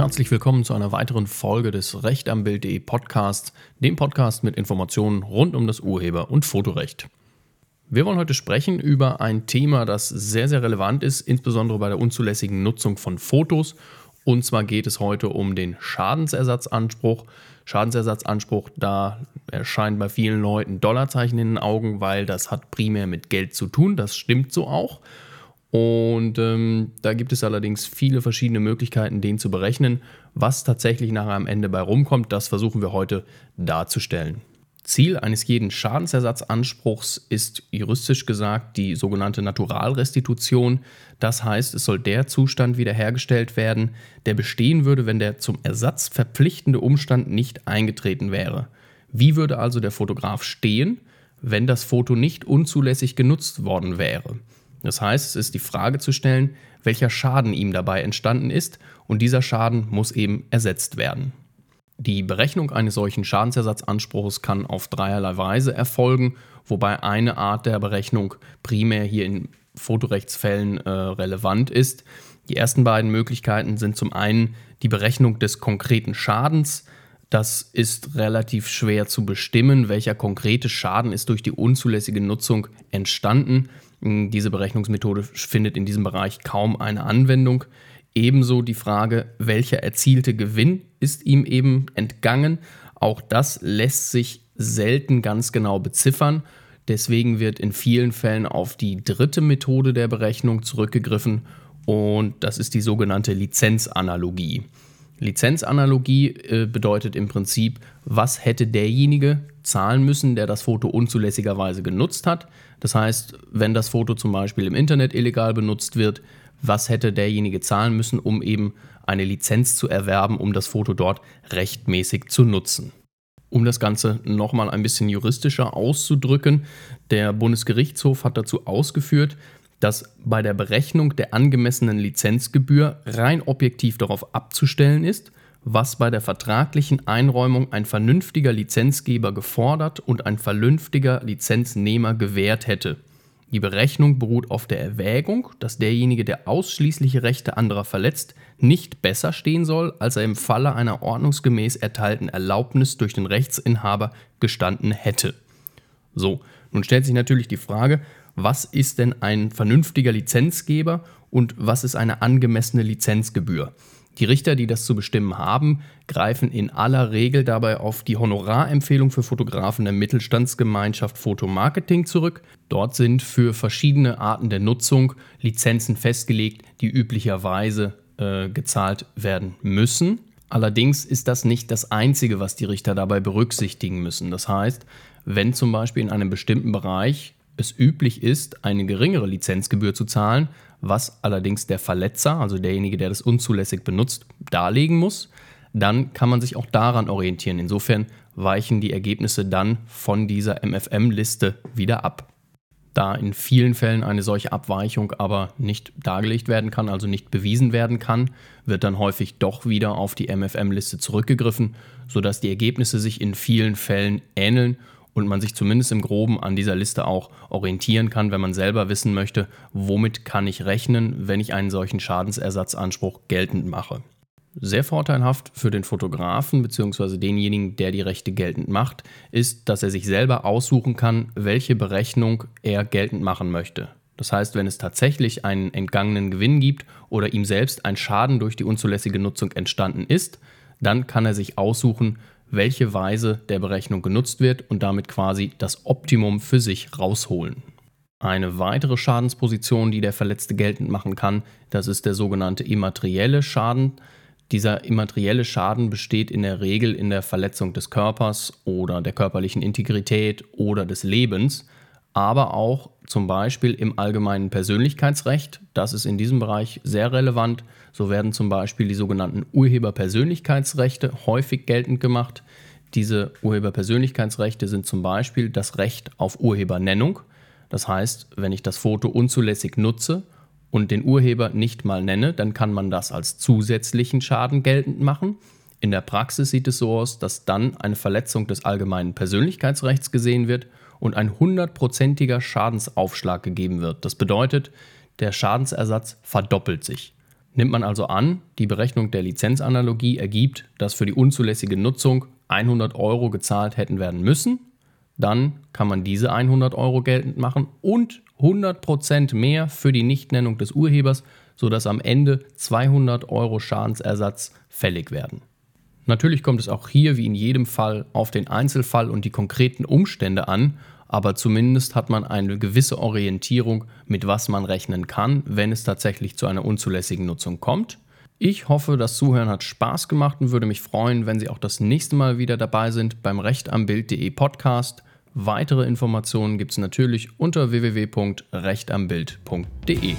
herzlich willkommen zu einer weiteren Folge des Recht am Bild.de Podcasts, dem Podcast mit Informationen rund um das Urheber- und Fotorecht. Wir wollen heute sprechen über ein Thema, das sehr, sehr relevant ist, insbesondere bei der unzulässigen Nutzung von Fotos. Und zwar geht es heute um den Schadensersatzanspruch. Schadensersatzanspruch, da erscheint bei vielen Leuten Dollarzeichen in den Augen, weil das hat primär mit Geld zu tun. Das stimmt so auch. Und ähm, da gibt es allerdings viele verschiedene Möglichkeiten, den zu berechnen. Was tatsächlich nachher am Ende bei rumkommt, das versuchen wir heute darzustellen. Ziel eines jeden Schadensersatzanspruchs ist juristisch gesagt die sogenannte Naturalrestitution. Das heißt, es soll der Zustand wiederhergestellt werden, der bestehen würde, wenn der zum Ersatz verpflichtende Umstand nicht eingetreten wäre. Wie würde also der Fotograf stehen, wenn das Foto nicht unzulässig genutzt worden wäre? Das heißt, es ist die Frage zu stellen, welcher Schaden ihm dabei entstanden ist und dieser Schaden muss eben ersetzt werden. Die Berechnung eines solchen Schadensersatzanspruchs kann auf dreierlei Weise erfolgen, wobei eine Art der Berechnung primär hier in Fotorechtsfällen äh, relevant ist. Die ersten beiden Möglichkeiten sind zum einen die Berechnung des konkreten Schadens. Das ist relativ schwer zu bestimmen, welcher konkrete Schaden ist durch die unzulässige Nutzung entstanden. Diese Berechnungsmethode findet in diesem Bereich kaum eine Anwendung. Ebenso die Frage, welcher erzielte Gewinn ist ihm eben entgangen. Auch das lässt sich selten ganz genau beziffern. Deswegen wird in vielen Fällen auf die dritte Methode der Berechnung zurückgegriffen und das ist die sogenannte Lizenzanalogie. Lizenzanalogie äh, bedeutet im Prinzip, was hätte derjenige zahlen müssen, der das Foto unzulässigerweise genutzt hat. Das heißt, wenn das Foto zum Beispiel im Internet illegal benutzt wird, was hätte derjenige zahlen müssen, um eben eine Lizenz zu erwerben, um das Foto dort rechtmäßig zu nutzen. Um das Ganze nochmal ein bisschen juristischer auszudrücken, der Bundesgerichtshof hat dazu ausgeführt, dass bei der Berechnung der angemessenen Lizenzgebühr rein objektiv darauf abzustellen ist, was bei der vertraglichen Einräumung ein vernünftiger Lizenzgeber gefordert und ein vernünftiger Lizenznehmer gewährt hätte. Die Berechnung beruht auf der Erwägung, dass derjenige, der ausschließliche Rechte anderer verletzt, nicht besser stehen soll, als er im Falle einer ordnungsgemäß erteilten Erlaubnis durch den Rechtsinhaber gestanden hätte. So, nun stellt sich natürlich die Frage, was ist denn ein vernünftiger Lizenzgeber und was ist eine angemessene Lizenzgebühr? Die Richter, die das zu bestimmen haben, greifen in aller Regel dabei auf die Honorarempfehlung für Fotografen der Mittelstandsgemeinschaft Fotomarketing zurück. Dort sind für verschiedene Arten der Nutzung Lizenzen festgelegt, die üblicherweise äh, gezahlt werden müssen. Allerdings ist das nicht das Einzige, was die Richter dabei berücksichtigen müssen. Das heißt, wenn zum Beispiel in einem bestimmten Bereich es üblich ist, eine geringere Lizenzgebühr zu zahlen, was allerdings der Verletzer, also derjenige, der das unzulässig benutzt, darlegen muss, dann kann man sich auch daran orientieren. Insofern weichen die Ergebnisse dann von dieser MFM-Liste wieder ab. Da in vielen Fällen eine solche Abweichung aber nicht dargelegt werden kann, also nicht bewiesen werden kann, wird dann häufig doch wieder auf die MFM-Liste zurückgegriffen, sodass die Ergebnisse sich in vielen Fällen ähneln und man sich zumindest im groben an dieser Liste auch orientieren kann, wenn man selber wissen möchte, womit kann ich rechnen, wenn ich einen solchen Schadensersatzanspruch geltend mache. Sehr vorteilhaft für den Fotografen bzw. denjenigen, der die Rechte geltend macht, ist, dass er sich selber aussuchen kann, welche Berechnung er geltend machen möchte. Das heißt, wenn es tatsächlich einen entgangenen Gewinn gibt oder ihm selbst ein Schaden durch die unzulässige Nutzung entstanden ist, dann kann er sich aussuchen, welche Weise der Berechnung genutzt wird und damit quasi das Optimum für sich rausholen. Eine weitere Schadensposition, die der Verletzte geltend machen kann, das ist der sogenannte immaterielle Schaden. Dieser immaterielle Schaden besteht in der Regel in der Verletzung des Körpers oder der körperlichen Integrität oder des Lebens, aber auch zum Beispiel im allgemeinen Persönlichkeitsrecht. Das ist in diesem Bereich sehr relevant. So werden zum Beispiel die sogenannten Urheberpersönlichkeitsrechte häufig geltend gemacht. Diese Urheberpersönlichkeitsrechte sind zum Beispiel das Recht auf Urhebernennung. Das heißt, wenn ich das Foto unzulässig nutze und den Urheber nicht mal nenne, dann kann man das als zusätzlichen Schaden geltend machen. In der Praxis sieht es so aus, dass dann eine Verletzung des allgemeinen Persönlichkeitsrechts gesehen wird und ein hundertprozentiger Schadensaufschlag gegeben wird. Das bedeutet, der Schadensersatz verdoppelt sich. Nimmt man also an, die Berechnung der Lizenzanalogie ergibt, dass für die unzulässige Nutzung 100 Euro gezahlt hätten werden müssen, dann kann man diese 100 Euro geltend machen und 100% mehr für die Nichtnennung des Urhebers, sodass am Ende 200 Euro Schadensersatz fällig werden. Natürlich kommt es auch hier wie in jedem Fall auf den Einzelfall und die konkreten Umstände an, aber zumindest hat man eine gewisse Orientierung, mit was man rechnen kann, wenn es tatsächlich zu einer unzulässigen Nutzung kommt. Ich hoffe, das Zuhören hat Spaß gemacht und würde mich freuen, wenn Sie auch das nächste Mal wieder dabei sind beim Rechtambild.de Podcast. Weitere Informationen gibt es natürlich unter www.rechtambild.de.